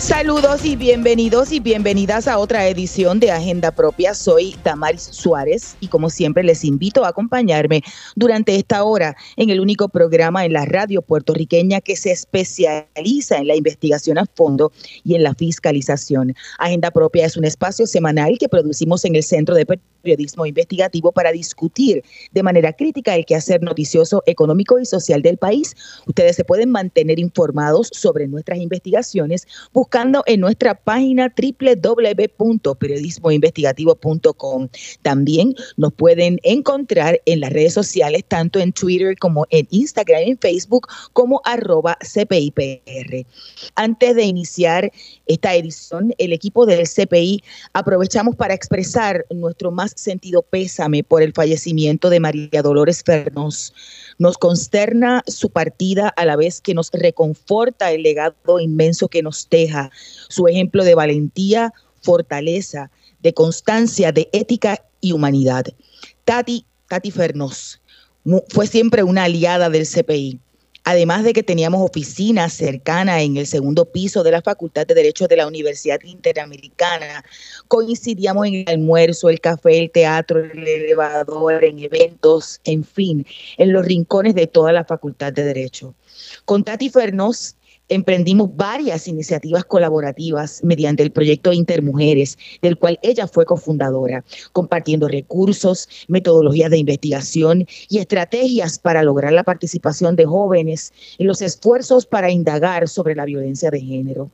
Saludos y bienvenidos y bienvenidas a otra edición de Agenda Propia. Soy Damaris Suárez y como siempre les invito a acompañarme durante esta hora en el único programa en la radio puertorriqueña que se especializa en la investigación a fondo y en la fiscalización. Agenda Propia es un espacio semanal que producimos en el Centro de periodismo investigativo para discutir de manera crítica el quehacer noticioso, económico y social del país. Ustedes se pueden mantener informados sobre nuestras investigaciones buscando en nuestra página www.periodismoinvestigativo.com. También nos pueden encontrar en las redes sociales, tanto en Twitter como en Instagram y en Facebook, como arroba CPIPR. Antes de iniciar esta edición, el equipo del CPI aprovechamos para expresar nuestro más sentido pésame por el fallecimiento de María Dolores Fernos. Nos consterna su partida a la vez que nos reconforta el legado inmenso que nos deja, su ejemplo de valentía, fortaleza, de constancia, de ética y humanidad. Tati, Tati Fernos fue siempre una aliada del CPI Además de que teníamos oficinas cercanas en el segundo piso de la Facultad de Derecho de la Universidad Interamericana, coincidíamos en el almuerzo, el café, el teatro, el elevador, en eventos, en fin, en los rincones de toda la Facultad de Derecho. Con Tati Fernos emprendimos varias iniciativas colaborativas mediante el proyecto Intermujeres, del cual ella fue cofundadora, compartiendo recursos, metodologías de investigación y estrategias para lograr la participación de jóvenes en los esfuerzos para indagar sobre la violencia de género.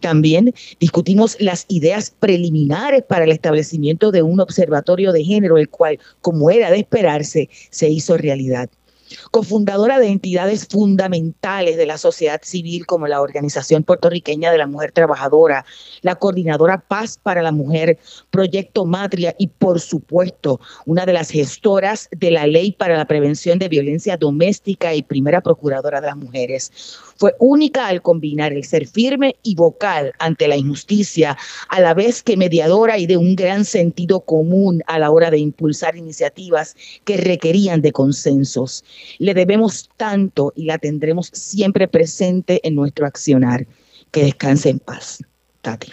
También discutimos las ideas preliminares para el establecimiento de un observatorio de género, el cual, como era de esperarse, se hizo realidad cofundadora de entidades fundamentales de la sociedad civil como la Organización Puertorriqueña de la Mujer Trabajadora, la Coordinadora Paz para la Mujer, Proyecto Matria y por supuesto una de las gestoras de la Ley para la Prevención de Violencia Doméstica y primera Procuradora de las Mujeres. Fue única al combinar el ser firme y vocal ante la injusticia, a la vez que mediadora y de un gran sentido común a la hora de impulsar iniciativas que requerían de consensos. Le debemos tanto y la tendremos siempre presente en nuestro accionar. Que descanse en paz. Tati.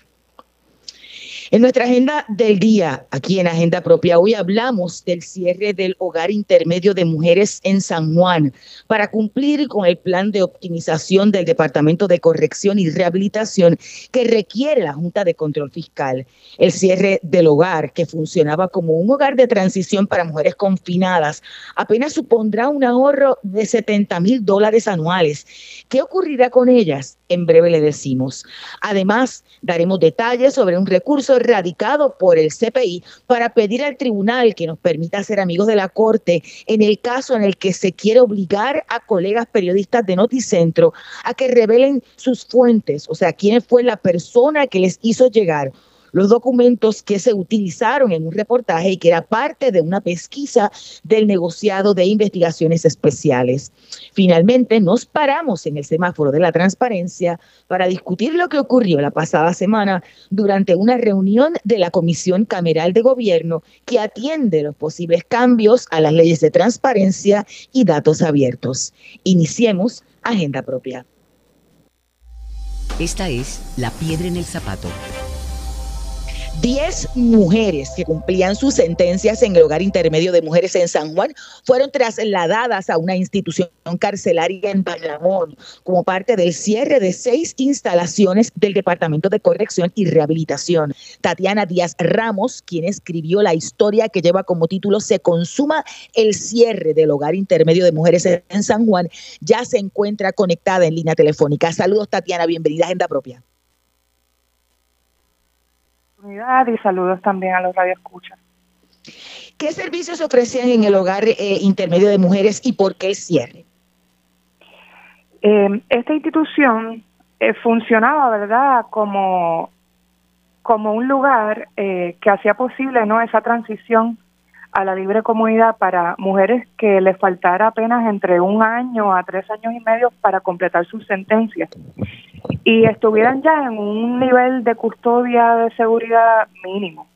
En nuestra agenda del día, aquí en Agenda Propia, hoy hablamos del cierre del hogar intermedio de mujeres en San Juan para cumplir con el plan de optimización del Departamento de Corrección y Rehabilitación que requiere la Junta de Control Fiscal. El cierre del hogar, que funcionaba como un hogar de transición para mujeres confinadas, apenas supondrá un ahorro de 70 mil dólares anuales. ¿Qué ocurrirá con ellas? En breve le decimos. Además, daremos detalles sobre un recurso radicado por el CPI para pedir al tribunal que nos permita ser amigos de la Corte en el caso en el que se quiere obligar a colegas periodistas de Noticentro a que revelen sus fuentes, o sea, quién fue la persona que les hizo llegar los documentos que se utilizaron en un reportaje y que era parte de una pesquisa del negociado de investigaciones especiales. Finalmente, nos paramos en el semáforo de la transparencia para discutir lo que ocurrió la pasada semana durante una reunión de la Comisión Cameral de Gobierno que atiende los posibles cambios a las leyes de transparencia y datos abiertos. Iniciemos Agenda Propia. Esta es La Piedra en el Zapato 10 mujeres que cumplían sus sentencias en el hogar intermedio de mujeres en San Juan fueron trasladadas a una institución carcelaria en Bayamón como parte del cierre de seis instalaciones del Departamento de Corrección y Rehabilitación. Tatiana Díaz Ramos, quien escribió la historia que lleva como título Se consuma el cierre del hogar intermedio de mujeres en San Juan, ya se encuentra conectada en línea telefónica. Saludos Tatiana, bienvenida a Agenda Propia y saludos también a los radioescuchas. ¿Qué servicios ofrecían en el hogar eh, intermedio de mujeres y por qué cierre? Eh, esta institución eh, funcionaba, ¿verdad?, como, como un lugar que hacía posible no esa transición a la libre comunidad para mujeres que les faltara apenas entre un año a tres años y medio para completar sus sentencias. y estuvieran ya en un nivel de custodia de seguridad mínimo.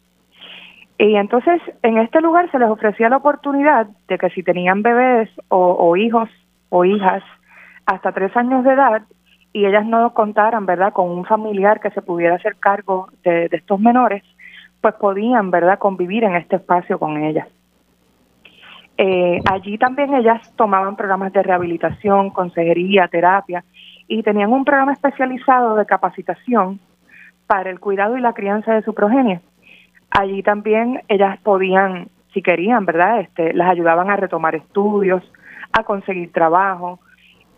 Y entonces en este lugar se les ofrecía la oportunidad de que si tenían bebés o, hijos o hijas hasta tres años de edad y ellas no contaran, ¿verdad?, con un familiar que se pudiera hacer cargo de, de estos menores, pues podían, ¿verdad?, convivir en este espacio con ellas. Eh, allí también ellas tomaban programas de rehabilitación, consejería, terapia y tenían un programa especializado de capacitación para el cuidado y la crianza de su progenie. Allí también ellas podían, si querían, ¿verdad? Este, las ayudaban a retomar estudios, a conseguir trabajo.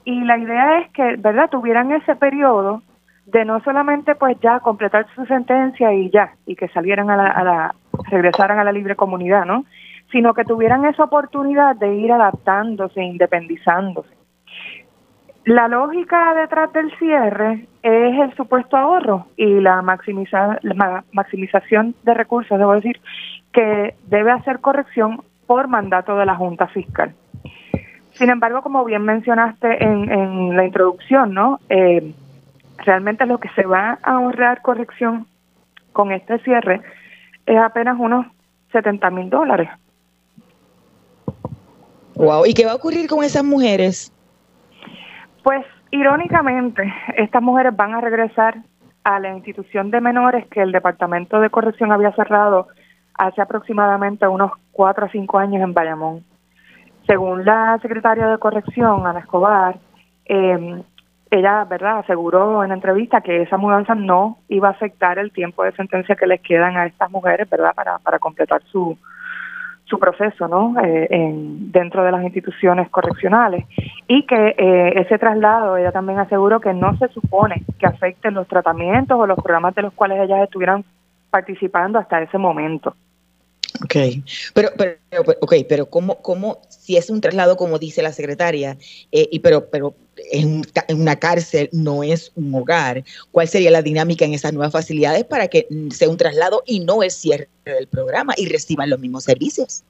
Y la idea es que, ¿verdad?, tuvieran ese periodo de no solamente pues ya completar su sentencia y ya, y que salieran a la, a la regresaran a la libre comunidad, ¿no? Sino que tuvieran esa oportunidad de ir adaptándose, independizándose. La lógica detrás del cierre es el supuesto ahorro y la, la maximización de recursos, debo decir, que debe hacer corrección por mandato de la Junta Fiscal. Sin embargo, como bien mencionaste en, en la introducción, ¿no? Eh, realmente lo que se va a ahorrar corrección con este cierre es apenas unos 70 mil dólares. Wow, ¿y qué va a ocurrir con esas mujeres? Pues irónicamente, estas mujeres van a regresar a la institución de menores que el Departamento de Corrección había cerrado hace aproximadamente unos cuatro a cinco años en Bayamón. Según la secretaria de Corrección, Ana Escobar, eh, ella, ¿verdad?, aseguró en la entrevista que esa mudanza no iba a afectar el tiempo de sentencia que les quedan a estas mujeres, ¿verdad?, para, para completar su, su proceso ¿no? Eh, en, dentro de las instituciones correccionales y que eh, ese traslado, ella también aseguró que no se supone que afecte los tratamientos o los programas de los cuales ellas estuvieran participando hasta ese momento. Ok, pero, pero, okay, pero ¿cómo, ¿cómo, si es un traslado como dice la secretaria, eh, y pero, pero en, una cárcel no es un hogar, cuál sería la dinámica en esas nuevas facilidades para que sea un traslado y no el cierre del programa y reciban los mismos servicios?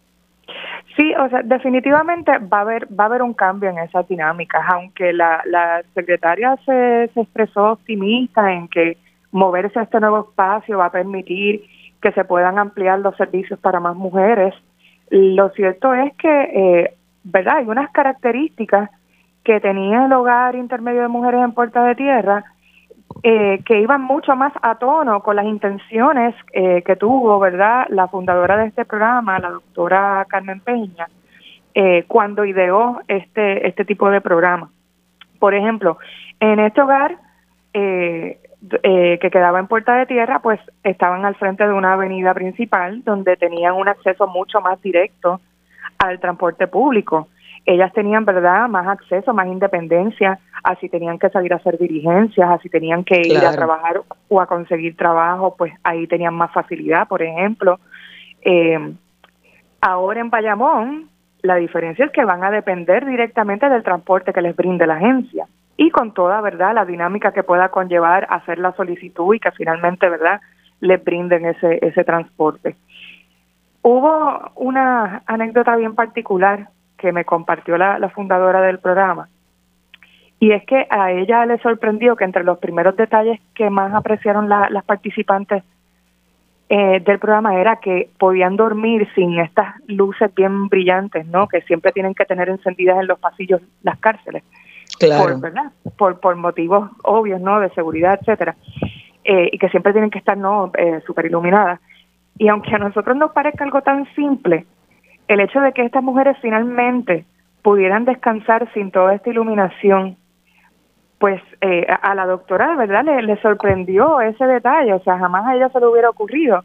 Sí, o sea, definitivamente va a haber va a haber un cambio en esas dinámicas, aunque la, la secretaria se, se expresó optimista en que moverse a este nuevo espacio va a permitir que se puedan ampliar los servicios para más mujeres. Lo cierto es que, eh, ¿verdad? Hay unas características que tenía el hogar intermedio de mujeres en Puerta de Tierra eh, que iban mucho más a tono con las intenciones eh, que tuvo, ¿verdad? La fundadora de este programa, la doctora Carmen Peña, eh, cuando ideó este, este tipo de programa. Por ejemplo, en este hogar, eh, eh, que quedaba en Puerta de Tierra, pues estaban al frente de una avenida principal donde tenían un acceso mucho más directo al transporte público. Ellas tenían, ¿verdad?, más acceso, más independencia, así tenían que salir a hacer diligencias, así tenían que ir a trabajar o a conseguir trabajo, pues ahí tenían más facilidad, por ejemplo. Eh, ahora en Bayamón, la diferencia es que van a depender directamente del transporte que les brinde la agencia y con toda verdad la dinámica que pueda conllevar hacer la solicitud y que finalmente verdad les brinden ese ese transporte. Hubo una anécdota bien particular que me compartió la, fundadora del programa y es que a ella le sorprendió que entre los primeros detalles que más apreciaron las participantes eh, del programa era que podían dormir sin estas luces bien brillantes, ¿no? Que siempre tienen que tener encendidas en los pasillos las cárceles por, ¿verdad? Por, por motivos obvios, ¿no? De seguridad, etcétera. Eh, y que siempre tienen que estar, ¿no? Eh, super iluminadas. Y aunque a nosotros nos parezca algo tan simple, el hecho de que estas mujeres finalmente pudieran descansar sin toda esta iluminación, pues eh, a la doctora, ¿verdad? Le, le sorprendió ese detalle, o sea, jamás a ella se le hubiera ocurrido.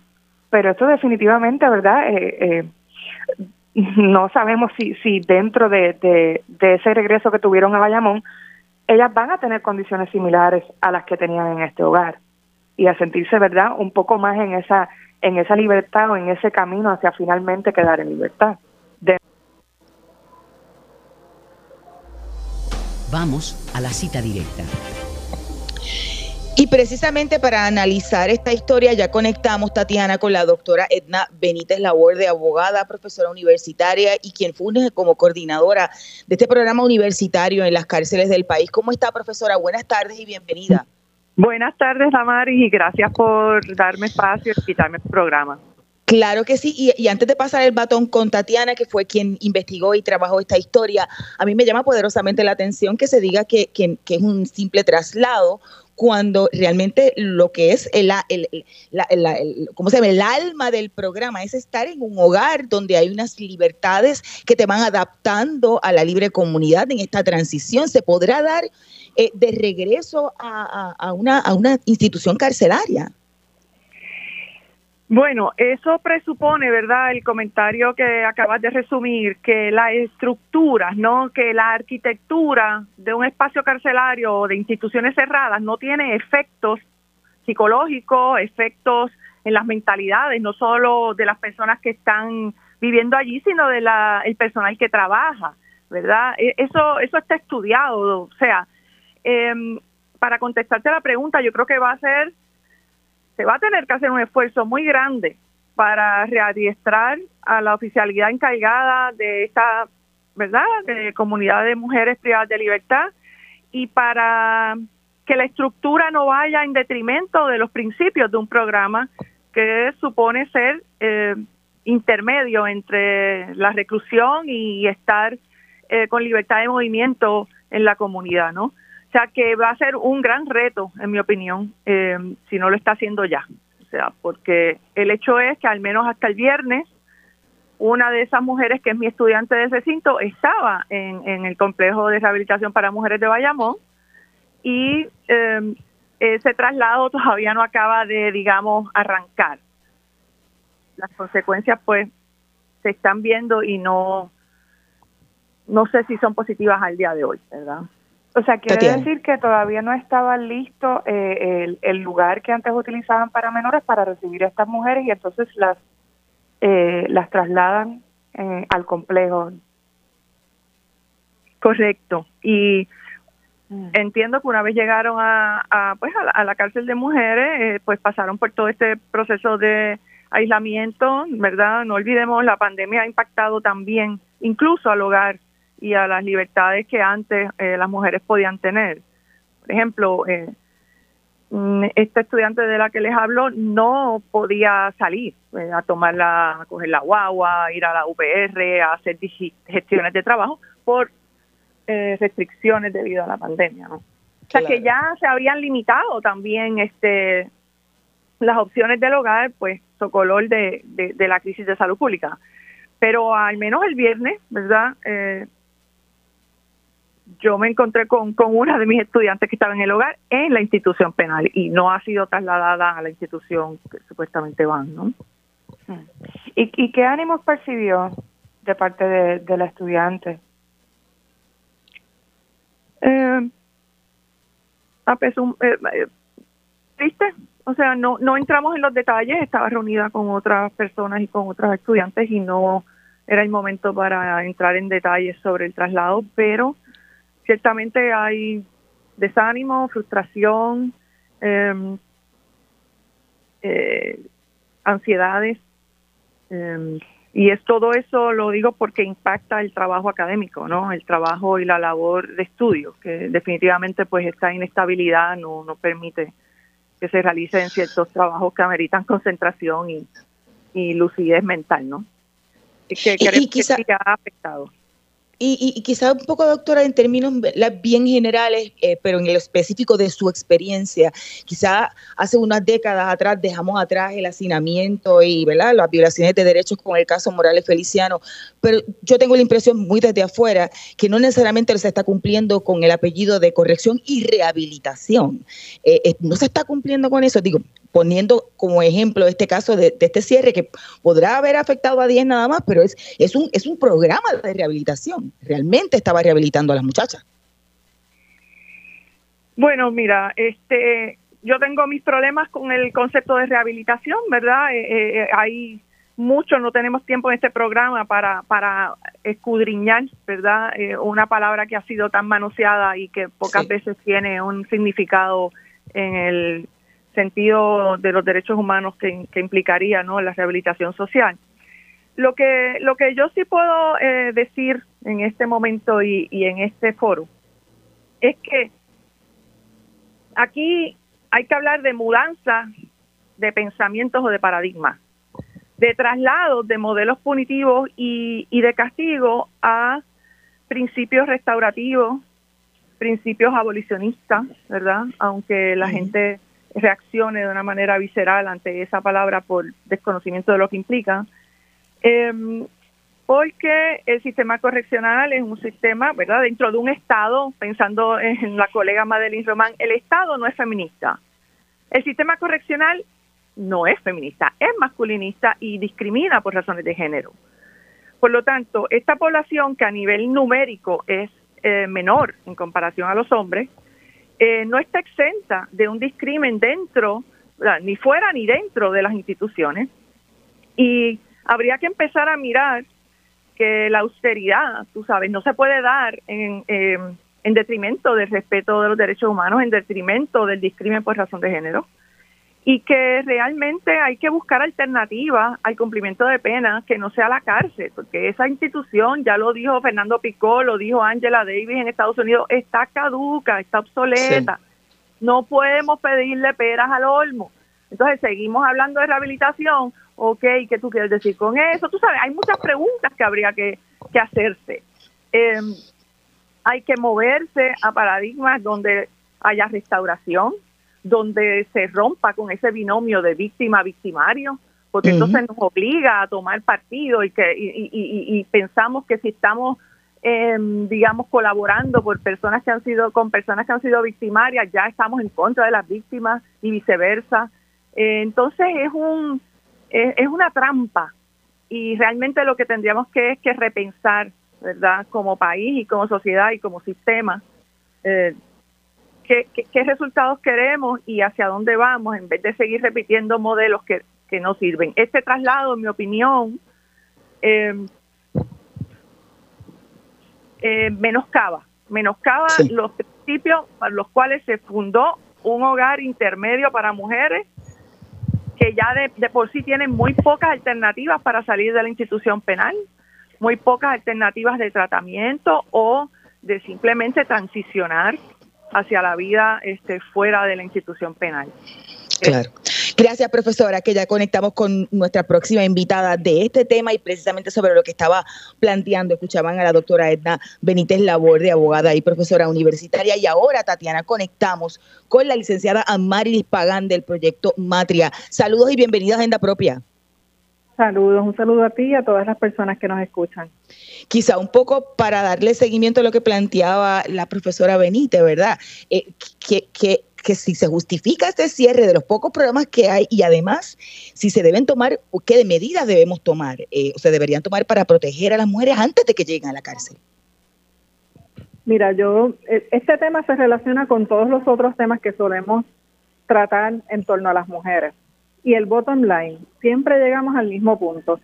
Pero esto definitivamente, ¿verdad? Eh, eh, no sabemos si, si dentro de, de, ese regreso que tuvieron a Bayamón, ellas van a tener condiciones similares a las que tenían en este hogar y a sentirse, ¿verdad?, un poco más en esa, en esa libertad o en ese camino hacia finalmente quedar en libertad. Vamos a la cita directa. Y precisamente para analizar esta historia ya conectamos, Tatiana, con la doctora Edna Benítez de abogada, profesora universitaria y quien funge como coordinadora de este programa universitario en las cárceles del país. ¿Cómo está, profesora? Buenas tardes y bienvenida. Buenas tardes, Damaris, y gracias por darme espacio y quitarme el programa. Claro que sí, y, antes de pasar el batón con Tatiana, que fue quien investigó y trabajó esta historia, a mí me llama poderosamente la atención que se diga que, que, es un simple traslado cuando realmente lo que es el, el, ¿cómo se llama? el alma del programa es estar en un hogar donde hay unas libertades que te van adaptando a la libre comunidad en esta transición. ¿Se podrá dar eh, de regreso a, a, una, a una institución carcelaria? Bueno, eso presupone, ¿verdad? El comentario que acabas de resumir, que las estructuras, ¿no? Que la arquitectura de un espacio carcelario o de instituciones cerradas no tiene efectos psicológicos, efectos en las mentalidades, no solo de las personas que están viviendo allí, sino de personal que trabaja, ¿verdad? E, eso, eso está estudiado, o sea, em, para contestarte la pregunta, yo creo que va a ser se va a tener que hacer un esfuerzo muy grande para readiestrar a la oficialidad encargada de esta, ¿verdad?, de comunidad de mujeres privadas de libertad y para que la estructura no vaya en detrimento de los principios de un programa que supone ser eh, intermedio entre la reclusión y estar eh, con libertad de movimiento en la comunidad, ¿no? O sea que va a ser un gran reto, en mi opinión, eh, si no lo está haciendo ya. O sea, porque el hecho es que al menos hasta el viernes, una de esas mujeres que es mi estudiante de recinto estaba en, el complejo de rehabilitación para mujeres de Bayamón y eh, ese traslado todavía no acaba de, digamos, arrancar. Las consecuencias, pues, se están viendo y no, no sé si son positivas al día de hoy, ¿verdad? O sea, quiere decir que todavía no estaba listo eh, el, lugar que antes utilizaban para menores para recibir a estas mujeres y entonces las eh, las trasladan eh, al complejo. Correcto. Y mm. entiendo que una vez llegaron a, pues a la, cárcel de mujeres, pues pasaron por todo este proceso de aislamiento, ¿verdad? No olvidemos, la pandemia ha impactado también incluso al hogar y a las libertades que antes eh, las mujeres podían tener. Por ejemplo, eh, mm, esta estudiante de la que les hablo no podía salir eh, a tomar la, a coger la guagua, ir a la UPR, a hacer gestiones de trabajo por restricciones debido a la pandemia, ¿no? O sea que ya se habían limitado también este las opciones del hogar, pues, socolor de, de, de la crisis de salud pública. Pero al menos el viernes, ¿verdad? Eh, yo me encontré con, con una de mis estudiantes que estaba en el hogar en la institución penal y no ha sido trasladada a la institución que supuestamente van, ¿no? Mm. ¿Y, y qué ánimos percibió de parte de, la estudiante? Eh, a pesar, eh, eh, triste, o sea, no, no entramos en los detalles, estaba reunida con otras personas y con otros estudiantes y no era el momento para entrar en detalles sobre el traslado, pero ciertamente hay desánimo, frustración, em, eh, ansiedades, em, y es todo eso lo digo porque impacta el trabajo académico, ¿no? El trabajo y la labor de estudio, que definitivamente pues esta inestabilidad no, no permite que se realicen ciertos trabajos que ameritan concentración y, y lucidez mental, ¿no? Que, y, quizá, que ha afectado. Y, y, quizá un poco, doctora, en términos bien generales, eh, pero en el específico de su experiencia, quizá hace unas décadas atrás dejamos atrás el hacinamiento y ¿verdad? las violaciones de derechos con el caso Morales Feliciano, pero yo tengo la impresión muy desde afuera que no necesariamente se está cumpliendo con el apellido de corrección y rehabilitación. Eh, eh, no se está cumpliendo con eso, digo, poniendo como ejemplo este caso de, este cierre que podrá haber afectado a 10 nada más, pero es, es, un, es un programa de rehabilitación. Realmente estaba rehabilitando a las muchachas. Bueno, mira, este, yo tengo mis problemas con el concepto de rehabilitación, ¿verdad? Eh, eh, hay mucho, no tenemos tiempo en este programa para, para escudriñar, ¿verdad? Eh, una palabra que ha sido tan manoseada y que pocas veces tiene un significado en el sentido de los derechos humanos que, implicaría no la rehabilitación social. Lo que lo que yo sí puedo eh, decir en este momento y, en este foro es que aquí hay que hablar de mudanza de pensamientos o de paradigmas, de traslados de modelos punitivos y, y de castigo a principios restaurativos, principios abolicionistas, ¿verdad? Aunque la gente reaccione de una manera visceral ante esa palabra por desconocimiento de lo que implica. Em, porque el sistema correccional es un sistema, ¿verdad? Dentro de un Estado, pensando en la colega Madeline Román, el Estado no es feminista. El sistema correccional no es feminista, es masculinista y discrimina por razones de género. Por lo tanto, esta población que a nivel numérico es eh, menor en comparación a los hombres, eh, no está exenta de un discrimen dentro, ni fuera ni dentro de las instituciones. Y habría que empezar a mirar que la austeridad, tú sabes, no se puede dar en, en detrimento del respeto de los derechos humanos, en detrimento del discrimen por razón de género y que realmente hay que buscar alternativas al cumplimiento de pena que no sea la cárcel, porque esa institución, ya lo dijo Fernando Picó, lo dijo Angela Davis en Estados Unidos, está caduca, está obsoleta. No podemos pedirle peras al olmo. Entonces seguimos hablando de rehabilitación. Ok, ¿qué tú quieres decir con eso? Tú sabes, hay muchas preguntas que habría que, que hacerse. Em, hay que moverse a paradigmas donde haya restauración, donde se rompa con ese binomio de víctima-victimario, porque entonces nos obliga a tomar partido y, que, y, pensamos que si estamos, em, digamos, colaborando por personas que han sido, con personas que han sido victimarias, ya estamos en contra de las víctimas y viceversa. Eh, entonces es, un, es, una trampa y realmente lo que tendríamos que es que repensar, ¿verdad? Como país y como sociedad y como sistema. Eh, qué, resultados queremos y hacia dónde vamos en vez de seguir repitiendo modelos que, que no sirven. Este traslado, en mi opinión, em, eh, menoscaba, menoscaba los principios para los cuales se fundó un hogar intermedio para mujeres que ya de, de, por sí tienen muy pocas alternativas para salir de la institución penal, muy pocas alternativas de tratamiento o de simplemente transicionar hacia la vida este, fuera de la institución penal. Claro. Gracias, profesora, que ya conectamos con nuestra próxima invitada de este tema y precisamente sobre lo que estaba planteando. Escuchaban a la doctora Edna Benítez Labor, de abogada y profesora universitaria. Y ahora, Tatiana, conectamos con la licenciada Amarilis Pagán del proyecto Matria. Saludos y bienvenidas a Agenda Propia. Saludos, un saludo a ti y a todas las personas que nos escuchan. Quizá un poco para darle seguimiento a lo que planteaba la profesora Benítez, ¿verdad? Eh, que, que, que, si se justifica este cierre de los pocos programas que hay y además si se deben tomar, qué medidas debemos tomar eh, o se deberían tomar para proteger a las mujeres antes de que lleguen a la cárcel. Mira, yo, eh, este tema se relaciona con todos los otros temas que solemos tratar en torno a las mujeres y el bottom line. Siempre llegamos al mismo punto.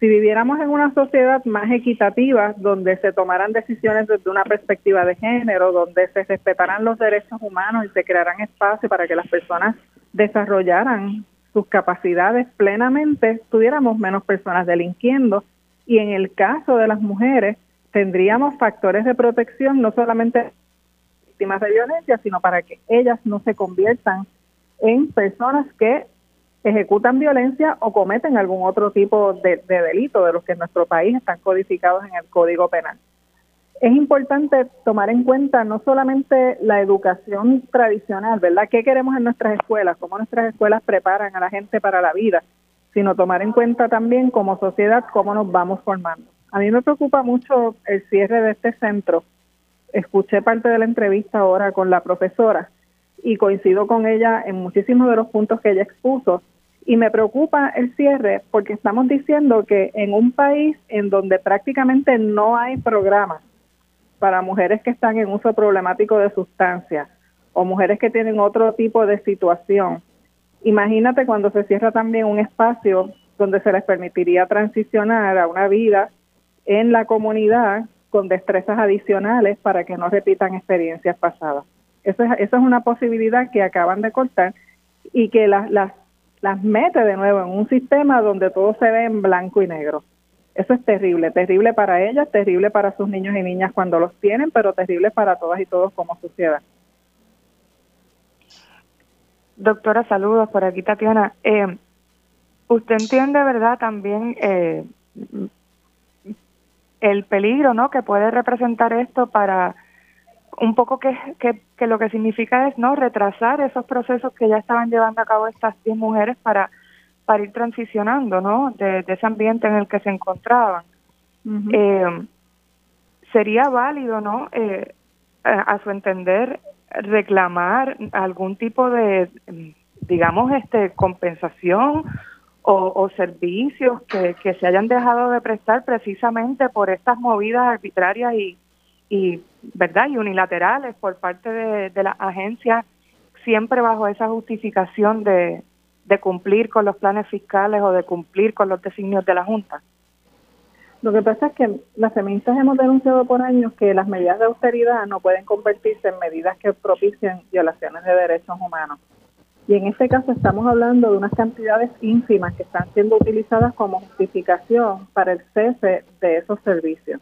Si viviéramos en una sociedad más equitativa, donde se tomaran decisiones desde una perspectiva de género, donde se respetaran los derechos humanos y se crearan espacios para que las personas desarrollaran sus capacidades plenamente, tuviéramos menos personas delinquiendo y en el caso de las mujeres tendríamos factores de protección no solamente víctimas de violencia, sino para que ellas no se conviertan en personas que ejecutan violencia o cometen algún otro tipo de, delito de los que en nuestro país están codificados en el Código Penal. Es importante tomar en cuenta no solamente la educación tradicional, ¿verdad? ¿Qué queremos en nuestras escuelas? ¿Cómo nuestras escuelas preparan a la gente para la vida? Sino tomar en cuenta también como sociedad cómo nos vamos formando. A mí me preocupa mucho el cierre de este centro. Escuché parte de la entrevista ahora con la profesora y coincido con ella en muchísimos de los puntos que ella expuso. Y me preocupa el cierre porque estamos diciendo que en un país en donde prácticamente no hay programas para mujeres que están en uso problemático de sustancias o mujeres que tienen otro tipo de situación, imagínate cuando se cierra también un espacio donde se les permitiría transicionar a una vida en la comunidad con destrezas adicionales para que no repitan experiencias pasadas. Eso es, eso es una posibilidad que acaban de cortar y que las, las, las mete de nuevo en un sistema donde todo se ve en blanco y negro. Eso es terrible, terrible para ellas, terrible para sus niños y niñas cuando los tienen, pero terrible para todas y todos como sociedad. Doctora, saludos por aquí, Tatiana. Eh, usted entiende, ¿verdad? También eh, el peligro, ¿no? Que puede representar esto para un poco que, que, lo que significa es no retrasar esos procesos que ya estaban llevando a cabo estas 10 mujeres para, para ir transicionando, ¿no? De, ese ambiente en el que se encontraban. eh, sería válido, ¿no? Eh, a, su entender, reclamar algún tipo de, digamos, este compensación o, servicios que, que, se hayan dejado de prestar precisamente por estas movidas arbitrarias y, y verdad y unilaterales por parte de, de las agencias siempre bajo esa justificación de, cumplir con los planes fiscales o de cumplir con los designios de la Junta. Lo que pasa es que las feministas hemos denunciado por años que las medidas de austeridad no pueden convertirse en medidas que propicien violaciones de derechos humanos. Y en este caso estamos hablando de unas cantidades ínfimas que están siendo utilizadas como justificación para el cese de esos servicios.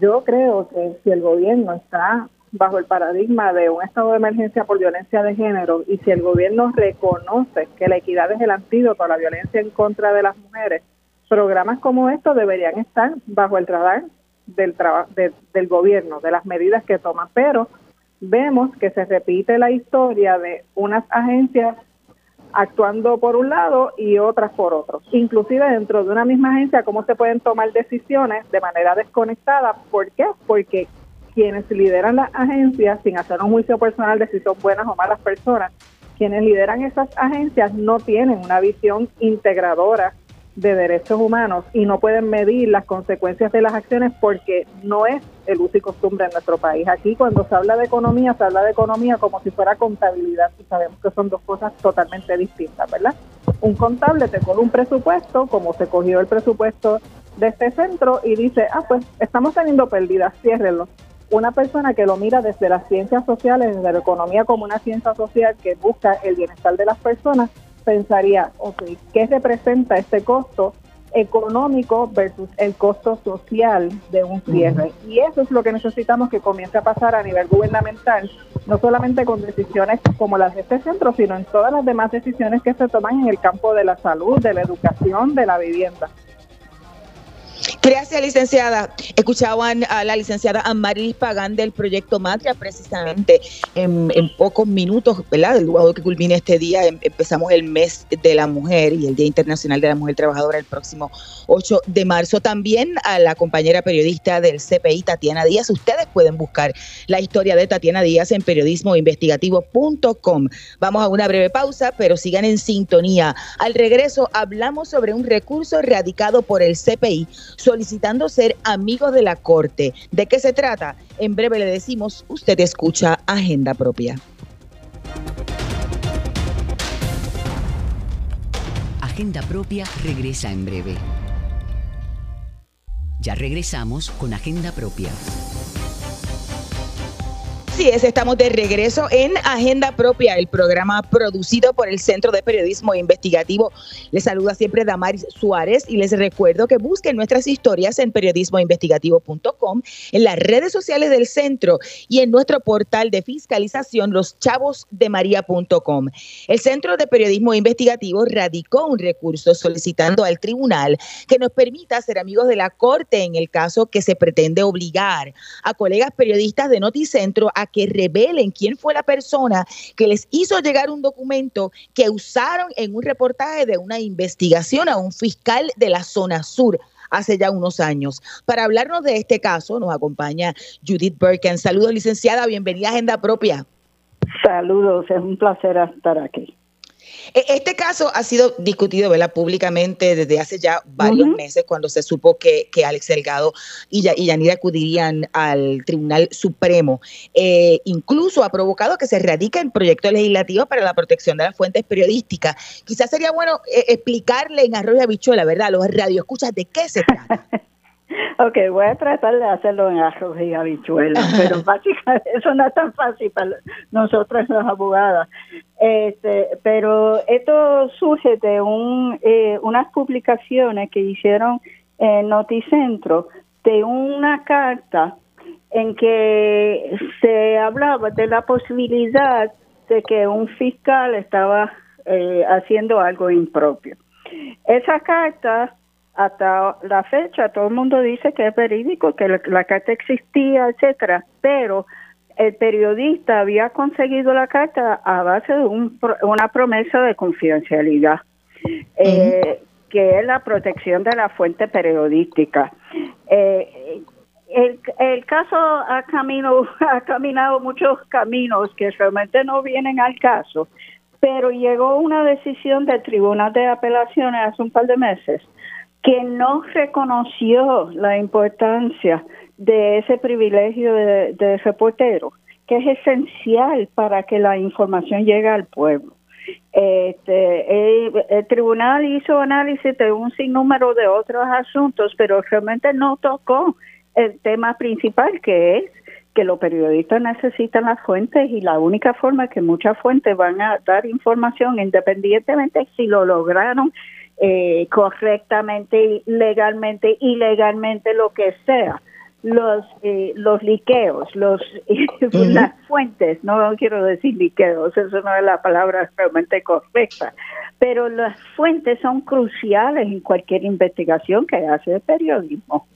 Yo creo que si el gobierno está bajo el paradigma de un estado de emergencia por violencia de género y si el gobierno reconoce que la equidad es el antídoto a la violencia en contra de las mujeres, programas como estos deberían estar bajo el radar del, del gobierno, de las medidas que toman, pero vemos que se repite la historia de unas agencias actuando por un lado y otras por otro. Inclusive dentro de una misma agencia, cómo se pueden tomar decisiones de manera desconectada. ¿Por qué? Porque quienes lideran las agencias, sin hacer un juicio personal de si son buenas o malas personas, quienes lideran esas agencias no tienen una visión integradora de derechos humanos y no pueden medir las consecuencias de las acciones porque no es el uso y costumbre en nuestro país. Aquí cuando se habla de economía, se habla de economía como si fuera contabilidad y sabemos que son dos cosas totalmente distintas, ¿verdad? Un contable te coge un presupuesto, como se cogió el presupuesto de este centro y dice, ah, pues estamos teniendo pérdidas, ciérrenlo. Una persona que lo mira desde las ciencias sociales, desde la economía como una ciencia social que busca el bienestar de las personas, pensaría, ok, ¿qué representa este costo económico versus el costo social de un cierre? Y eso es lo que necesitamos que comience a pasar a nivel gubernamental, no solamente con decisiones como las de este centro, sino en todas las demás decisiones que se toman en el campo de la salud, de la educación, de la vivienda. Gracias, licenciada. Escuchaban a la licenciada Amaris Pagán del proyecto Matria, precisamente en, pocos minutos, ¿verdad? Luego que culmine este día, em, empezamos el mes de la mujer y el Día Internacional de la Mujer Trabajadora el próximo 8 de marzo. También a la compañera periodista del CPI, Tatiana Díaz. Ustedes pueden buscar la historia de Tatiana Díaz en periodismoinvestigativo.com. Vamos a una breve pausa, pero sigan en sintonía. Al regreso hablamos sobre un recurso radicado por el CPI solicitando ser amigos de la Corte. ¿De qué se trata? En breve le decimos, usted escucha Agenda Propia. Agenda Propia regresa en breve. Ya regresamos con Agenda Propia. Así es, estamos de regreso en Agenda Propia, el programa producido por el Centro de Periodismo Investigativo. Les saluda siempre Damaris Suárez y les recuerdo que busquen nuestras historias en periodismoinvestigativo.com, en las redes sociales del centro y en nuestro portal de fiscalización loschavosdemaria.com. El Centro de Periodismo Investigativo radicó un recurso solicitando al tribunal que nos permita ser amigos de la Corte en el caso que se pretende obligar a colegas periodistas de Noticentro a que revelen quién fue la persona que les hizo llegar un documento que usaron en un reportaje de una investigación a un fiscal de la zona sur hace ya unos años. Para hablarnos de este caso nos acompaña Judith Birken. Saludos, licenciada, bienvenida a Agenda Propia. Saludos, es un placer estar aquí. E, este caso ha sido discutido públicamente desde hace ya varios meses, cuando se supo que, Alex Delgado y, Yanira acudirían al Tribunal Supremo. Eh, incluso ha provocado que se radique el proyecto legislativo para la protección de las fuentes periodísticas. Quizás sería bueno eh, explicarle en Arroyo Habichuela, ¿verdad? A los radioescuchas de qué se trata. Ok, voy a tratar de hacerlo en arroz y habichuelas, pero básicamente eso no es tan fácil para nosotros las abogadas. Este, pero esto surge de un, eh, unas publicaciones que hicieron en Noticentro de una carta en que se hablaba de la posibilidad de que un fiscal estaba eh, haciendo algo impropio. Esa carta, hasta la fecha, todo el mundo dice que es verídico, que la, carta existía, etcétera, pero el periodista había conseguido la carta a base de una promesa de confidencialidad, eh, que es la protección de la fuente periodística. Eh, el, el caso ha, camino, ha caminado muchos caminos que realmente no vienen al caso, pero llegó una decisión del Tribunal de Apelaciones hace un par de meses que no reconoció la importancia de ese privilegio de, reportero, que es esencial para que la información llegue al pueblo. Este, el, tribunal hizo análisis de un sinnúmero de otros asuntos, pero realmente no tocó el tema principal, que es que los periodistas necesitan las fuentes y la única forma que muchas fuentes van a dar información, independientemente si lo lograron eh, correctamente, legalmente, ilegalmente, lo que sea, los eh, los liqueos, los las fuentes, no quiero decir liqueos, eso no es la palabra realmente correcta, pero las fuentes son cruciales en cualquier investigación que hace el periodismo.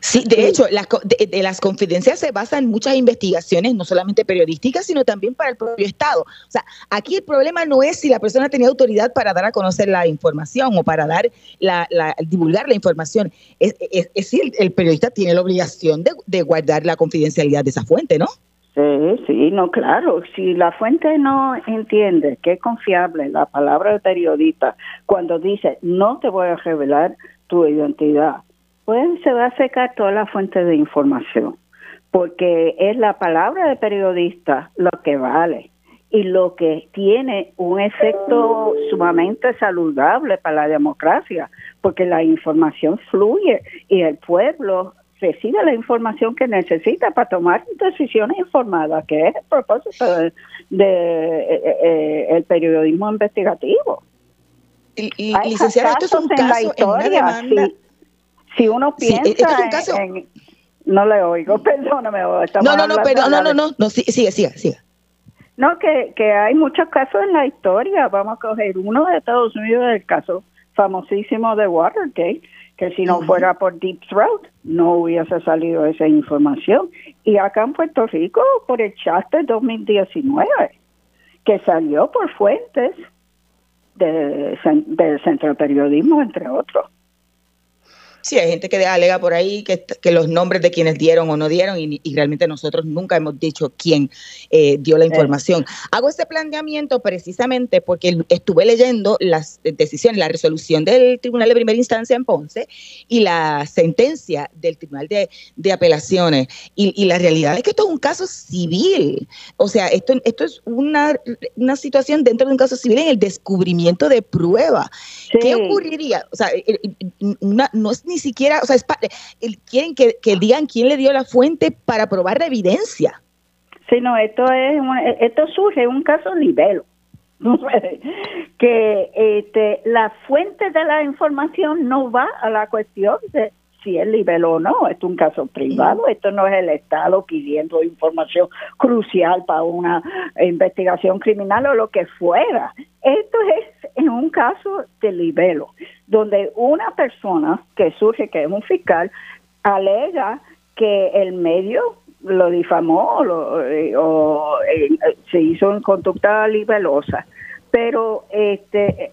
Sí, de hecho, las, de, las confidencias se basan en muchas investigaciones, no solamente periodísticas, sino también para el propio Estado. O sea, aquí el problema no es si la persona tenía autoridad para dar a conocer la información o para dar la, divulgar la información, es, es, si el, periodista tiene la obligación de, de guardar la confidencialidad de esa fuente, ¿no? Sí, sí, no, claro. Si la fuente no entiende que es confiable la palabra del periodista cuando dice no te voy a revelar tu identidad, pues se va a secar toda la fuente de información, porque es la palabra del periodista lo que vale y lo que tiene un efecto sumamente saludable para la democracia, porque la información fluye y el pueblo recibe la información que necesita para tomar decisiones informadas, que es el propósito del de, eh, eh, el periodismo investigativo. Y, licenciada, esto es un caso en, una demanda... Si uno piensa en, No le oigo, perdóname. No, no, no, perdón, no, no, no, no, sigue, sigue, sigue. No, que, que hay muchos casos en la historia. Vamos a coger uno de Estados Unidos, el caso famosísimo de Watergate, que si no fuera por Deep Throat no hubiese salido esa información. Y acá en Puerto Rico, por el chat de 2019, que salió por fuentes de, del Centro de Periodismo, entre otros. Sí, hay gente que alega por ahí que, que los nombres de quienes dieron o no dieron y, realmente nosotros nunca hemos dicho quién eh, dio la eh. información. Hago este planteamiento precisamente porque estuve leyendo las decisiones, la resolución del Tribunal de Primera Instancia en Ponce y la sentencia del Tribunal de, Apelaciones. Y, la realidad es que esto es un caso civil. O sea, esto, esto es una, una situación dentro de un caso civil en el descubrimiento de prueba. ¿Qué ocurriría? O sea, no es ni siquiera, o sea, quieren que, digan quién le dio la fuente para probar la evidencia. Sí, no, esto es esto surge un caso nivel que este, la fuente de la información no va a la cuestión de si es nivel o no, esto es un caso privado, esto no es el Estado pidiendo información crucial para una investigación criminal o lo que fuera. Esto es en un caso de libelo donde una persona que surge, que es un fiscal, alega que el medio lo difamó o, eh, eh, se hizo en conducta libelosa. Pero este,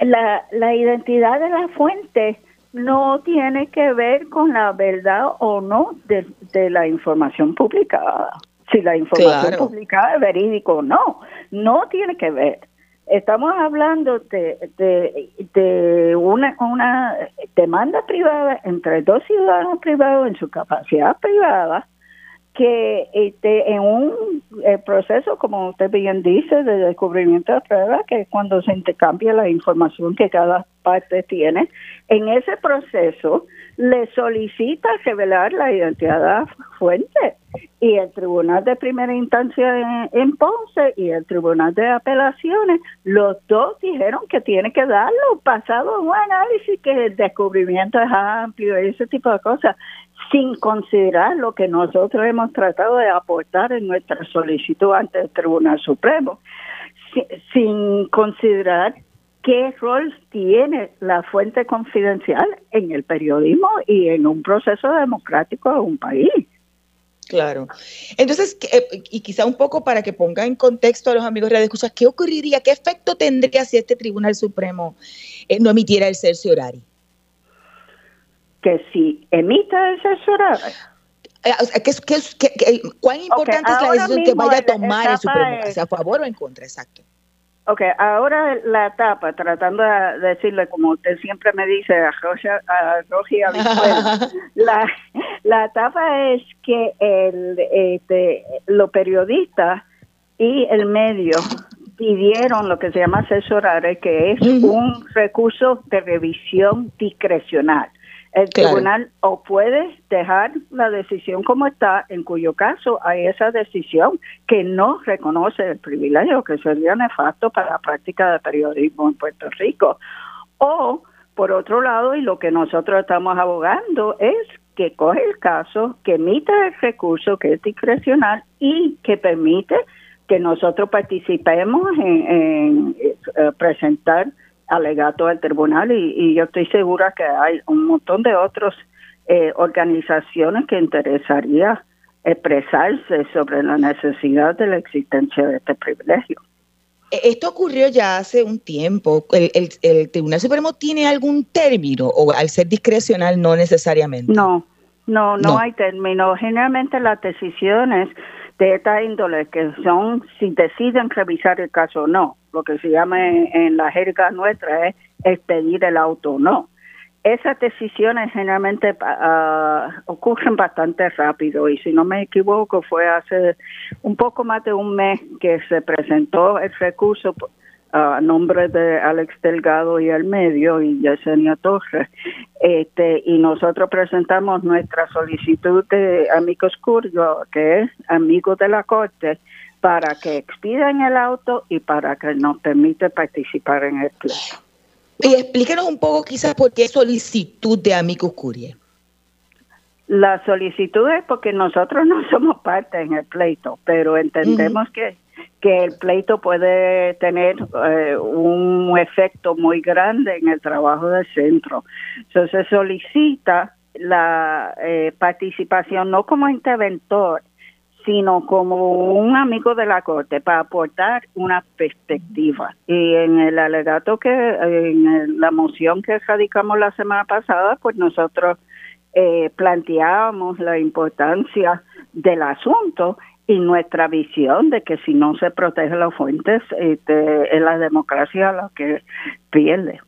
la, la identidad de la fuente no tiene que ver con la verdad o no de, la información publicada. Si la información publicada es verídica o no, no tiene que ver. Estamos hablando de, de, una, una demanda privada entre dos ciudadanos privados en su capacidad privada que este, en un eh, proceso, como usted bien dice, de descubrimiento de pruebas, que cuando se intercambia la información que cada parte tiene, en ese proceso le solicita revelar la identidad de fuente. Y el Tribunal de Primera Instancia en, Ponce y el Tribunal de Apelaciones, los dos dijeron que tiene que darlo, pasado un análisis que el descubrimiento es amplio y ese tipo de cosas sin considerar lo que nosotros hemos tratado de aportar en nuestra solicitud ante el Tribunal Supremo, sin considerar qué rol tiene la fuente confidencial en el periodismo y en un proceso democrático de un país. Claro. Entonces, eh, y quizá un poco para que ponga en contexto a los amigos de Escucha, ¿qué ocurriría, qué efecto tendría si este Tribunal Supremo eh, no emitiera el cerciorari? Que si emita cerciorari. Eh, ¿Cuán importante es la decisión que vaya a tomar el Supremo? ¿A favor o en contra? Exacto. Ok, ahora la etapa, tratando de decirle, como usted siempre me dice, a Rogi a la, la etapa es que el, este, los periodistas y el medio pidieron lo que se llama asesorar, que es un recurso de revisión discrecional. El tribunal o puede dejar la decisión como está, en cuyo caso hay esa decisión que no reconoce el privilegio, que sería nefasto para la práctica de periodismo en Puerto Rico. O, por otro lado, y lo que nosotros estamos abogando es que coge el caso, que emita el recurso que es discrecional y que permite que nosotros participemos en, eh, presentar alegato al tribunal y, yo estoy segura que hay un montón de otras eh, organizaciones que interesaría expresarse sobre la necesidad de la existencia de este privilegio. E, esto ocurrió ya hace un tiempo. ¿El, el, Tribunal Supremo tiene algún término o al ser discrecional no necesariamente? No, no, no, no. hay término. Generalmente las decisiones de esta índole que son si deciden revisar el caso o no lo que se llama en, la jerga nuestra es expedir el auto o no. Esas decisiones generalmente uh, ocurren bastante rápido y si no me equivoco fue hace un poco más de un mes que se presentó el recurso a nombre de Alex Delgado y el medio y Yesenia Torres. Este, y nosotros presentamos nuestra solicitud de amigos Curio, que es amigo de la Corte, para que expidan el auto y para que nos permite participar en el pleito. Y explíquenos un poco quizás por qué solicitud de amigos Curie. La solicitud es porque nosotros no somos parte en el pleito, pero entendemos que, que el pleito puede tener eh, un efecto muy grande en el trabajo del centro. Entonces solicita la eh, participación no como interventor, sino como un amigo de la Corte para aportar una perspectiva. Y en el alegato que, en la moción que radicamos la semana pasada, pues nosotros eh, planteábamos la importancia del asunto y nuestra visión de que si no se protege las fuentes, este, es la democracia la que pierde.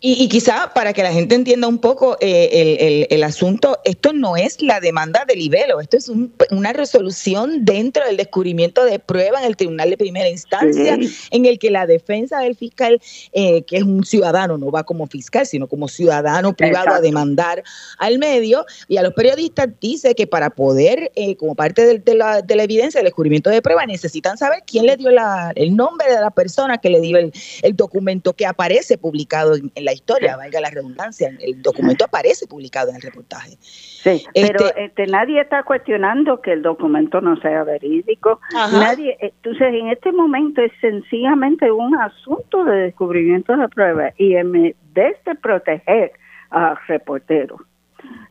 Y, quizá para que la gente entienda un poco eh, el, asunto, esto no es la demanda de libelo, esto es una resolución dentro del descubrimiento de prueba en el tribunal de primera instancia, en el que la defensa del fiscal, eh, que es un ciudadano, no va como fiscal, sino como ciudadano privado a demandar al medio y a los periodistas, dice que para poder, eh, como parte de, la, evidencia del descubrimiento de prueba, necesitan saber quién le dio el nombre de la persona que le dio el, documento que aparece publicado en, en la historia, valga la redundancia. El documento aparece publicado en el reportaje. Sí, pero este, este, nadie está cuestionando que el documento no sea verídico. Nadie, entonces en este momento es sencillamente un asunto de descubrimiento de la prueba y en vez de proteger al reportero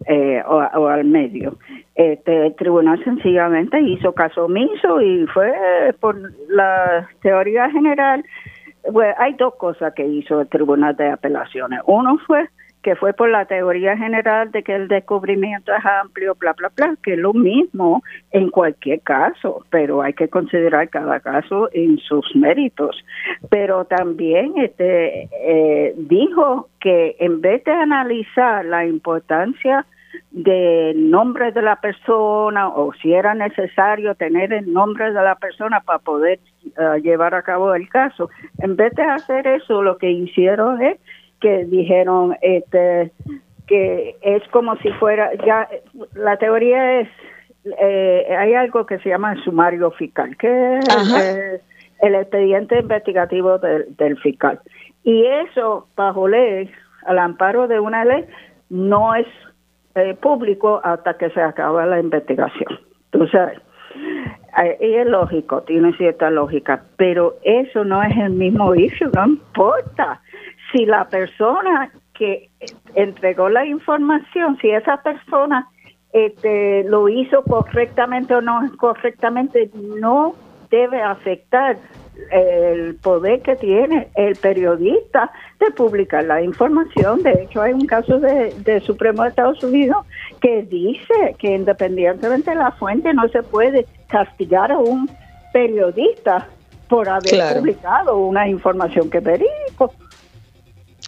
eh, o, al medio. Este, el tribunal sencillamente hizo caso omiso y fue por la teoría general bueno, hay dos cosas que hizo el Tribunal de Apelaciones. Uno fue que fue por la teoría general de que el descubrimiento es amplio, bla, bla, bla, que es lo mismo en cualquier caso, pero hay que considerar cada caso en sus méritos. Pero también este eh, dijo que en vez de analizar la importancia del nombre de la persona o si era necesario tener el nombre de la persona para poder eh, llevar a cabo el caso. En vez de hacer eso, lo que hicieron es que dijeron este que es como si fuera ya la teoría es eh, hay algo que se llama el sumario fiscal que es el, expediente investigativo del fiscal y eso bajo ley al amparo de una ley no es eh, público hasta que se acabe la investigación. Tú sabes. Eh, es lógico, tiene cierta lógica, pero eso no es el mismo issue, no importa. Si la persona que entregó la información, si esa persona este, lo hizo correctamente o no correctamente, no debe afectar el poder que tiene el periodista de publicar la información. De hecho, hay un caso de, Supremo de Estados Unidos que dice que independientemente de la fuente no se puede castigar a un periodista por haber publicado una información que verídico.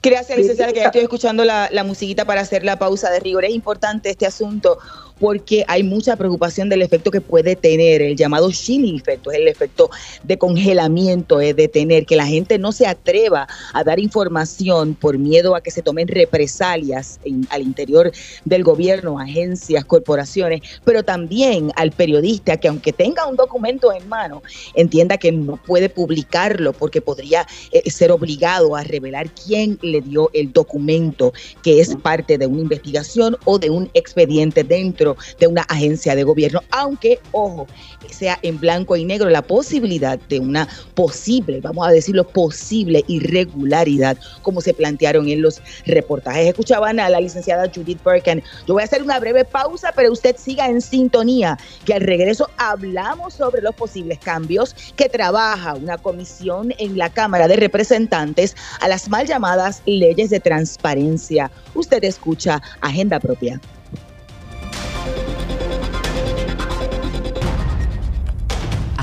Gracias, licenciada, que ya estoy escuchando la, la musiquita para hacer la pausa de rigor. Es importante este asunto porque hay mucha preocupación del efecto que puede tener, el llamado chilling efecto, es el efecto de congelamiento, es de tener que la gente no se atreva a dar información por miedo a que se tomen represalias al interior del gobierno, agencias, corporaciones, pero también al periodista que aunque tenga un documento en mano, entienda que no puede publicarlo porque podría eh, ser obligado a revelar quién le dio el documento que es parte de una investigación o de un expediente dentro de una agencia de gobierno, aunque, ojo, sea en blanco y negro la posibilidad de una posible, vamos a decirlo, posible irregularidad, como se plantearon en los reportajes. Escuchaban a la licenciada Judith Perkin. Yo voy a hacer una breve pausa, pero usted siga en sintonía, que al regreso hablamos sobre los posibles cambios que trabaja una comisión en la Cámara de Representantes a las mal llamadas leyes de transparencia. Usted escucha Agenda Propia.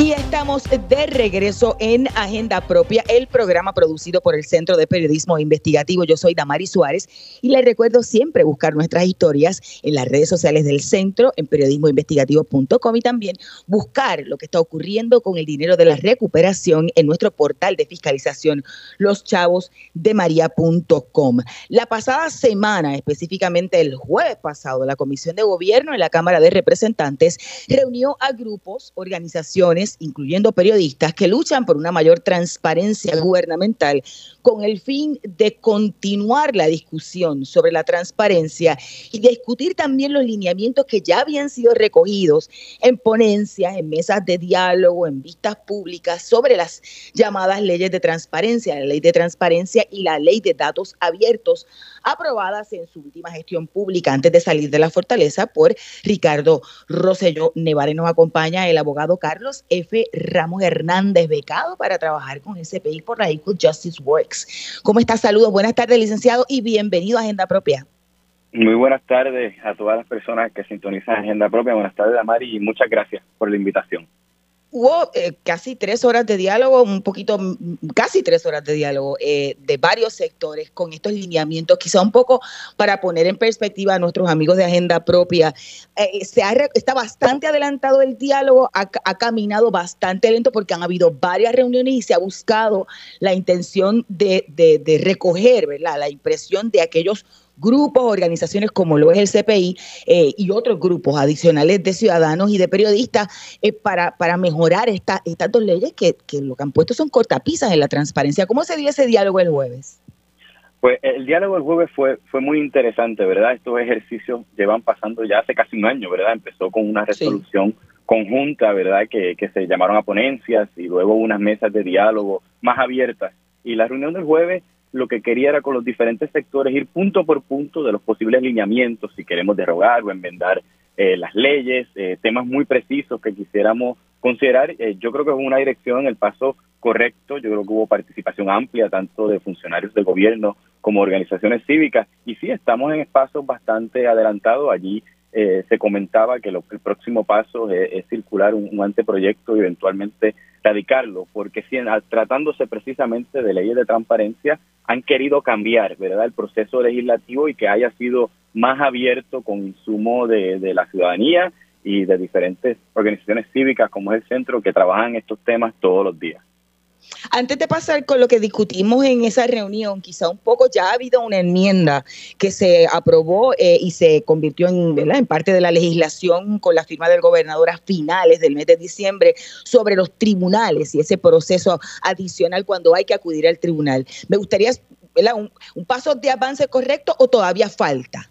Y estamos de regreso en Agenda Propia, el programa producido por el Centro de Periodismo Investigativo. Yo soy Damari Suárez y les recuerdo siempre buscar nuestras historias en las redes sociales del centro, en periodismoinvestigativo.com y también buscar lo que está ocurriendo con el dinero de la recuperación en nuestro portal de fiscalización, loschavosdemaria.com. La pasada semana, específicamente el jueves pasado, la Comisión de Gobierno en la Cámara de Representantes reunió a grupos, organizaciones, incluyendo periodistas, que luchan por una mayor transparencia gubernamental con el fin de continuar la discusión sobre la transparencia y discutir también los lineamientos que ya habían sido recogidos en ponencias, en mesas de diálogo, en vistas públicas sobre las llamadas leyes de transparencia, la ley de transparencia y la ley de datos abiertos aprobadas en su última gestión pública antes de salir de la fortaleza por Ricardo Rosselló Nevare. Nos acompaña el abogado Carlos F. Ramos Hernández, becado para trabajar con SPI por la Equal Justice Works. ¿Cómo está? Saludos, buenas tardes, licenciado, y bienvenido a Agenda Propia. Muy buenas tardes a todas las personas que sintonizan Agenda Propia. Buenas tardes, Amari, y muchas gracias por la invitación hubo eh, casi tres horas de diálogo, un poquito, casi tres horas de diálogo eh, de varios sectores con estos lineamientos, quizá un poco para poner en perspectiva a nuestros amigos de agenda propia. Eh, se ha, está bastante adelantado el diálogo, ha, caminado bastante lento porque han habido varias reuniones y se ha buscado la intención de, de, de recoger ¿verdad? la impresión de aquellos grupos, organizaciones como lo es el CPI eh, y otros grupos adicionales de ciudadanos y de periodistas eh, para, para mejorar esta, estas dos leyes que, que lo que han puesto son cortapisas en la transparencia. ¿Cómo se dio ese diálogo el jueves? Pues el diálogo el jueves fue fue muy interesante, ¿verdad? Estos ejercicios llevan pasando ya hace casi un año, ¿verdad? Empezó con una resolución conjunta, ¿verdad? Que, que se llamaron a ponencias y luego unas mesas de diálogo más abiertas. Y la reunión del jueves lo que quería era con los diferentes sectores ir punto por punto de los posibles lineamientos, si queremos derogar o enmendar eh, las leyes, eh, temas muy precisos que quisiéramos considerar. Eh, yo creo que es una dirección, el paso correcto, yo creo que hubo participación amplia tanto de funcionarios del gobierno como organizaciones cívicas y sí, estamos en espacios bastante adelantados. Allí se comentaba que el próximo paso es, circular un, anteproyecto y eventualmente radicarlo, porque si, tratándose precisamente de leyes de transparencia, han querido cambiar, ¿verdad?, el proceso legislativo y que haya sido más abierto con insumo de, de la ciudadanía y de diferentes organizaciones cívicas como es el centro que trabajan estos temas todos los días. Antes de pasar con lo que discutimos en esa reunión, quizá un poco ya ha habido una enmienda que se aprobó eh, y se convirtió en, parte de la legislación con la firma del gobernador a finales del mes de diciembre sobre los tribunales y ese proceso adicional cuando hay que acudir al tribunal. Me gustaría, Un, un paso de avance correcto o todavía falta?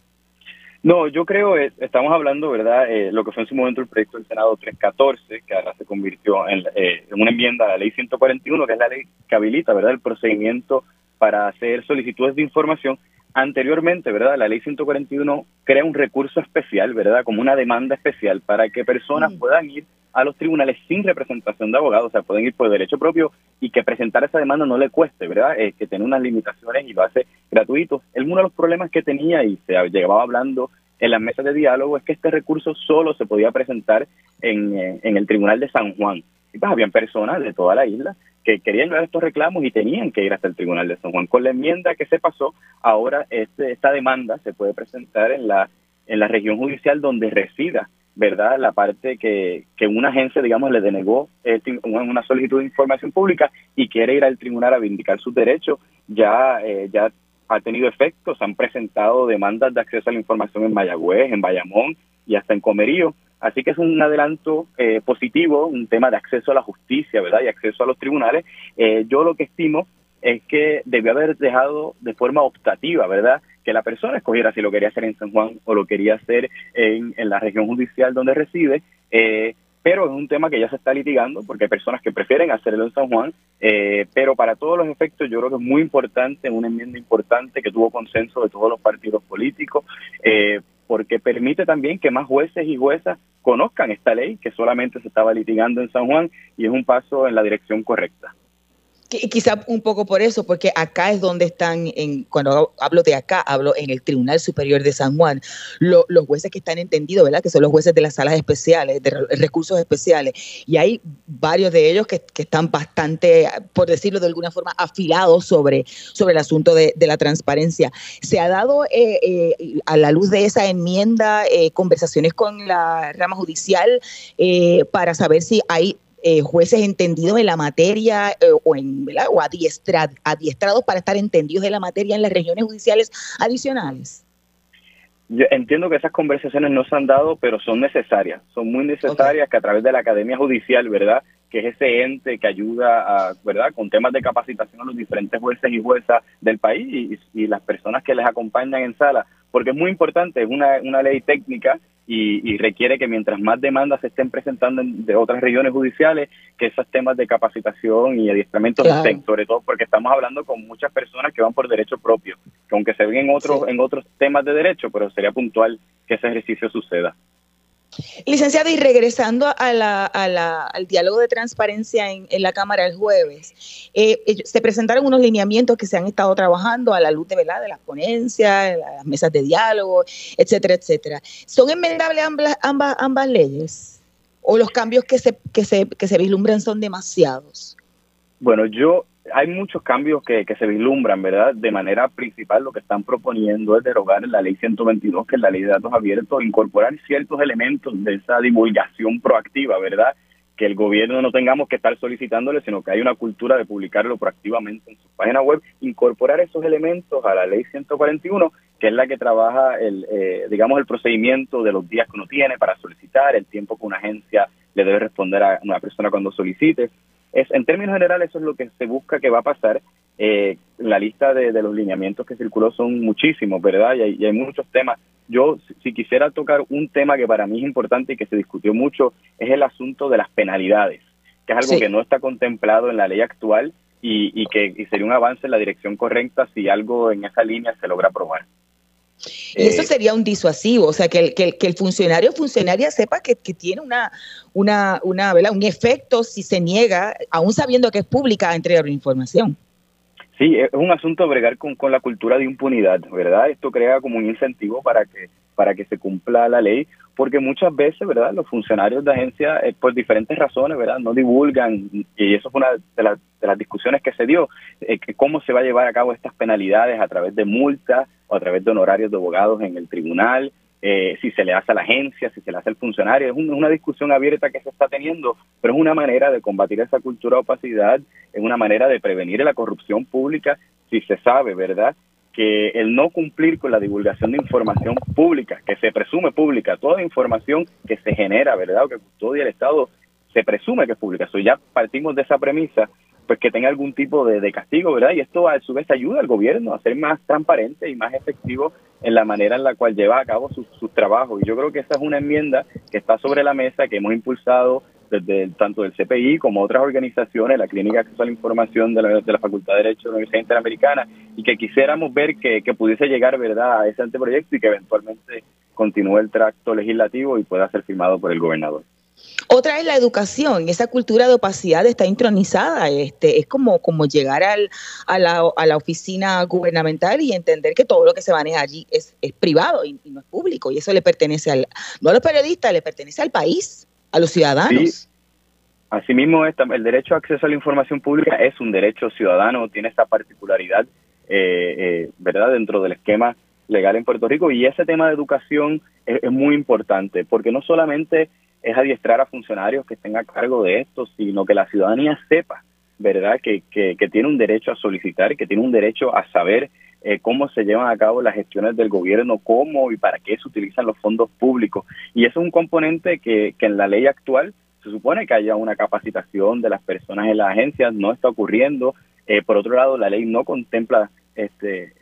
No, yo creo, eh, estamos hablando, ¿verdad? Eh, lo que fue en su momento el proyecto del Senado 314, que ahora se convirtió en, eh, en, una enmienda a la ley 141, que es la ley que habilita, ¿verdad?, el procedimiento para hacer solicitudes de información. Anteriormente, ¿verdad?, la ley 141 crea un recurso especial, ¿verdad?, como una demanda especial para que personas mm. puedan ir a los tribunales sin representación de abogados, o sea, pueden ir por derecho propio y que presentar esa demanda no le cueste, ¿verdad? Eh, que tiene unas limitaciones y lo hace gratuito. El, uno de los problemas que tenía y se llevaba hablando en las mesas de diálogo es que este recurso solo se podía presentar en, eh, en el Tribunal de San Juan. Y pues habían personas de toda la isla que querían ver estos reclamos y tenían que ir hasta el Tribunal de San Juan. Con la enmienda que se pasó, ahora este, esta demanda se puede presentar en la, en la región judicial donde resida ¿verdad? La parte que, que una agencia, digamos, le denegó este, una solicitud de información pública y quiere ir al tribunal a vindicar sus derechos, ya, eh, ya ha tenido efectos, han presentado demandas de acceso a la información en Mayagüez, en Bayamón y hasta en Comerío. Así que es un adelanto eh, positivo, un tema de acceso a la justicia, ¿verdad? Y acceso a los tribunales. Eh, yo lo que estimo es que debió haber dejado de forma optativa, ¿verdad? Que la persona escogiera si lo quería hacer en San Juan o lo quería hacer en, en la región judicial donde reside, eh, pero es un tema que ya se está litigando porque hay personas que prefieren hacerlo en San Juan, eh, pero para todos los efectos yo creo que es muy importante, una enmienda importante que tuvo consenso de todos los partidos políticos, eh, porque permite también que más jueces y juezas conozcan esta ley que solamente se estaba litigando en San Juan y es un paso en la dirección correcta. Quizá un poco por eso, porque acá es donde están, en, cuando hablo de acá, hablo en el Tribunal Superior de San Juan, los jueces que están entendidos, ¿verdad? Que son los jueces de las salas especiales, de recursos especiales. Y hay varios de ellos que, están bastante, por decirlo de alguna forma, afilados sobre, sobre el asunto de, la transparencia. ¿Se ha dado eh, eh, a la luz de esa enmienda eh, conversaciones con la rama judicial para saber si hay eh, jueces entendidos en la materia eh, o, en, o adiestrados para estar entendidos de la materia en las regiones judiciales adicionales? Yo entiendo que esas conversaciones no se han dado, pero son necesarias, son muy necesarias que a través de la Academia Judicial, ¿verdad? Que es ese ente que ayuda, a, ¿verdad? Con temas de capacitación a los diferentes jueces y juezas del país y, y las personas que les acompañan en sala, porque es muy importante, es una, una ley técnica y, requiere que mientras más demandas se estén presentando de otras regiones judiciales, que esos temas de capacitación y adiestramiento estén, sobre todo porque estamos hablando con muchas personas que van por derecho propio, que aunque se ven en otros, en otros temas de derecho, pero sería puntual que ese ejercicio suceda. Licenciada, y regresando a la, al diálogo de transparencia en, la Cámara el jueves, eh, se presentaron unos lineamientos que se han estado trabajando a la luz de, ¿verdad? de las ponencias, las mesas de diálogo, etcétera, etcétera. ¿Son enmendables ambas, ambas, ambas leyes? ¿O los cambios que se, que, se, que se vislumbran son demasiados? Bueno, yo hay muchos cambios que, que, se vislumbran, ¿verdad? De manera principal lo que están proponiendo es derogar la ley 122, que es la ley de datos abiertos, incorporar ciertos elementos de esa divulgación proactiva, ¿verdad? Que el gobierno no tengamos que estar solicitándole, sino que hay una cultura de publicarlo proactivamente en su página web, incorporar esos elementos a la ley 141, que es la que trabaja el, eh, digamos, el procedimiento de los días que uno tiene para solicitar, el tiempo que una agencia le debe responder a una persona cuando solicite es, en términos generales, eso es lo que se busca que va a pasar. Eh, la lista de, los lineamientos que circuló son muchísimos, ¿verdad? Y hay, hay, muchos temas. Yo, si quisiera tocar un tema que para mí es importante y que se discutió mucho, es el asunto de las penalidades, que es algo que no está contemplado en la ley actual y, y que y sería un avance en la dirección correcta si algo en esa línea se logra aprobar. Y eso eh, sería un disuasivo, o sea, que el, que el, funcionario o funcionaria sepa que, tiene una, una, una, un efecto si se niega, aún sabiendo que es pública, a entregar información. Sí, es un asunto bregar con, con la cultura de impunidad, ¿verdad? Esto crea como un incentivo para que para que se cumpla la ley, porque muchas veces, ¿verdad? Los funcionarios de agencia, eh, por diferentes razones, ¿verdad? No divulgan, y eso fue una de, de las discusiones que se dio, eh, cómo se va a llevar a cabo estas penalidades a través de multas o a través de honorarios de abogados en el tribunal, eh, si se le hace a la agencia, si se le hace al funcionario. Es una discusión abierta que se está teniendo, pero es una manera de combatir esa cultura de opacidad, es una manera de prevenir la corrupción pública si se sabe, ¿verdad? Que el no cumplir con la divulgación de información pública, que se presume pública, toda información que se genera, ¿verdad? O que custodia el Estado, se presume que es pública. So ya partimos de esa premisa, pues que tenga algún tipo de, castigo, ¿verdad? Y esto a su vez ayuda al gobierno a ser más transparente y más efectivo en la manera en la cual lleva a cabo sus su trabajos. Y yo creo que esa es una enmienda que está sobre la mesa, que hemos impulsado desde tanto del CPI como otras organizaciones, la Clínica Acceso a la Información de la, de la Facultad de Derecho de la Universidad Interamericana, y que quisiéramos ver que, pudiese llegar verdad a ese anteproyecto y que eventualmente continúe el tracto legislativo y pueda ser firmado por el gobernador. Otra es la educación, esa cultura de opacidad está intronizada, este, es como, como llegar al, a, la, a la oficina gubernamental y entender que todo lo que se maneja allí es, es privado y, y, no es público, y eso le pertenece al, no a los periodistas, le pertenece al país a los ciudadanos. Sí. Asimismo, el derecho a acceso a la información pública es un derecho ciudadano, tiene esta particularidad, eh, eh, ¿verdad?, dentro del esquema legal en Puerto Rico. Y ese tema de educación es, muy importante, porque no solamente es adiestrar a funcionarios que estén a cargo de esto, sino que la ciudadanía sepa, ¿verdad?, que, que, tiene un derecho a solicitar, que tiene un derecho a saber eh, cómo se llevan a cabo las gestiones del gobierno, cómo y para qué se utilizan los fondos públicos. Y eso es un componente que, que en la ley actual se supone que haya una capacitación de las personas en las agencias, no está ocurriendo. Eh, por otro lado, la ley no contempla este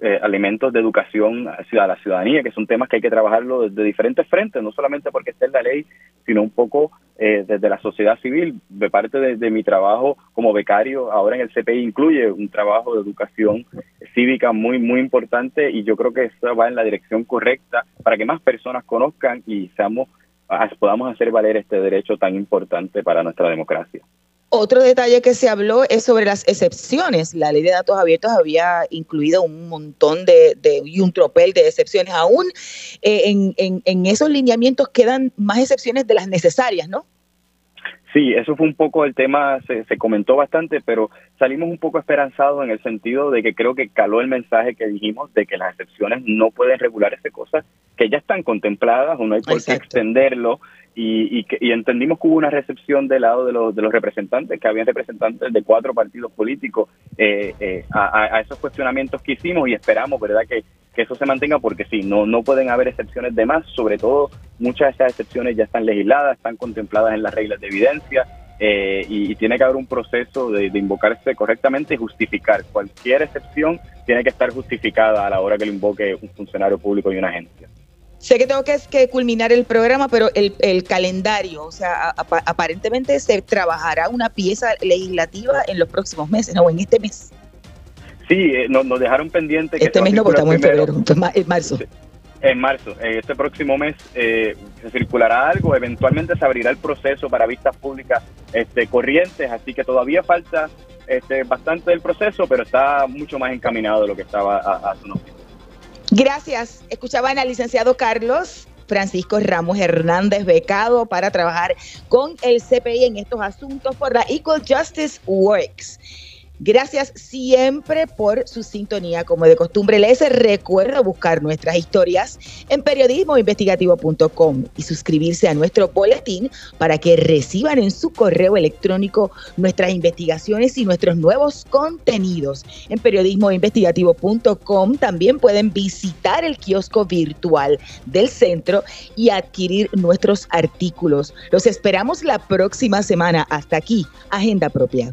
eh, elementos de educación a la ciudadanía, que son temas que hay que trabajarlo desde diferentes frentes, no solamente porque esté en la ley, sino un poco eh, desde la sociedad civil. De parte de, mi trabajo como becario, ahora en el CPI incluye un trabajo de educación cívica muy, muy importante y yo creo que eso va en la dirección correcta para que más personas conozcan y seamos podamos hacer valer este derecho tan importante para nuestra democracia. Otro detalle que se habló es sobre las excepciones. La ley de datos abiertos había incluido un montón de, y un tropel de excepciones. Aún eh, en, en, en esos lineamientos quedan más excepciones de las necesarias, ¿no? Sí, eso fue un poco el tema, se, se, comentó bastante, pero salimos un poco esperanzados en el sentido de que creo que caló el mensaje que dijimos de que las excepciones no pueden regularse cosas que ya están contempladas o no hay por qué extenderlo y, y, entendimos que hubo una recepción del lado de los, de los representantes, que habían representantes de cuatro partidos políticos eh, eh, a, esos cuestionamientos que hicimos y esperamos, ¿verdad?, que, que eso se mantenga porque sí, no, no pueden haber excepciones de más, sobre todo muchas de esas excepciones ya están legisladas, están contempladas en las reglas de evidencia eh, y, tiene que haber un proceso de, invocarse correctamente y justificar. Cualquier excepción tiene que estar justificada a la hora que lo invoque un funcionario público y una agencia. Sé que tengo que, culminar el programa, pero el, calendario, o sea, aparentemente se trabajará una pieza legislativa en los próximos meses, ¿no? En este mes. Sí, eh, nos, dejaron pendiente. Que este mes no, votamos en febrero, en marzo. En marzo, eh, este próximo mes eh, se circulará algo, eventualmente se abrirá el proceso para vistas públicas este, corrientes, así que todavía falta este, bastante del proceso, pero está mucho más encaminado de lo que estaba hace unos días. Gracias. Escuchaban al licenciado Carlos Francisco Ramos Hernández, becado para trabajar con el CPI en estos asuntos por la Equal Justice Works. Gracias siempre por su sintonía. Como de costumbre, les recuerdo buscar nuestras historias en periodismoinvestigativo.com y suscribirse a nuestro boletín para que reciban en su correo electrónico nuestras investigaciones y nuestros nuevos contenidos. En periodismoinvestigativo.com también pueden visitar el kiosco virtual del centro y adquirir nuestros artículos. Los esperamos la próxima semana. Hasta aquí, Agenda Propia.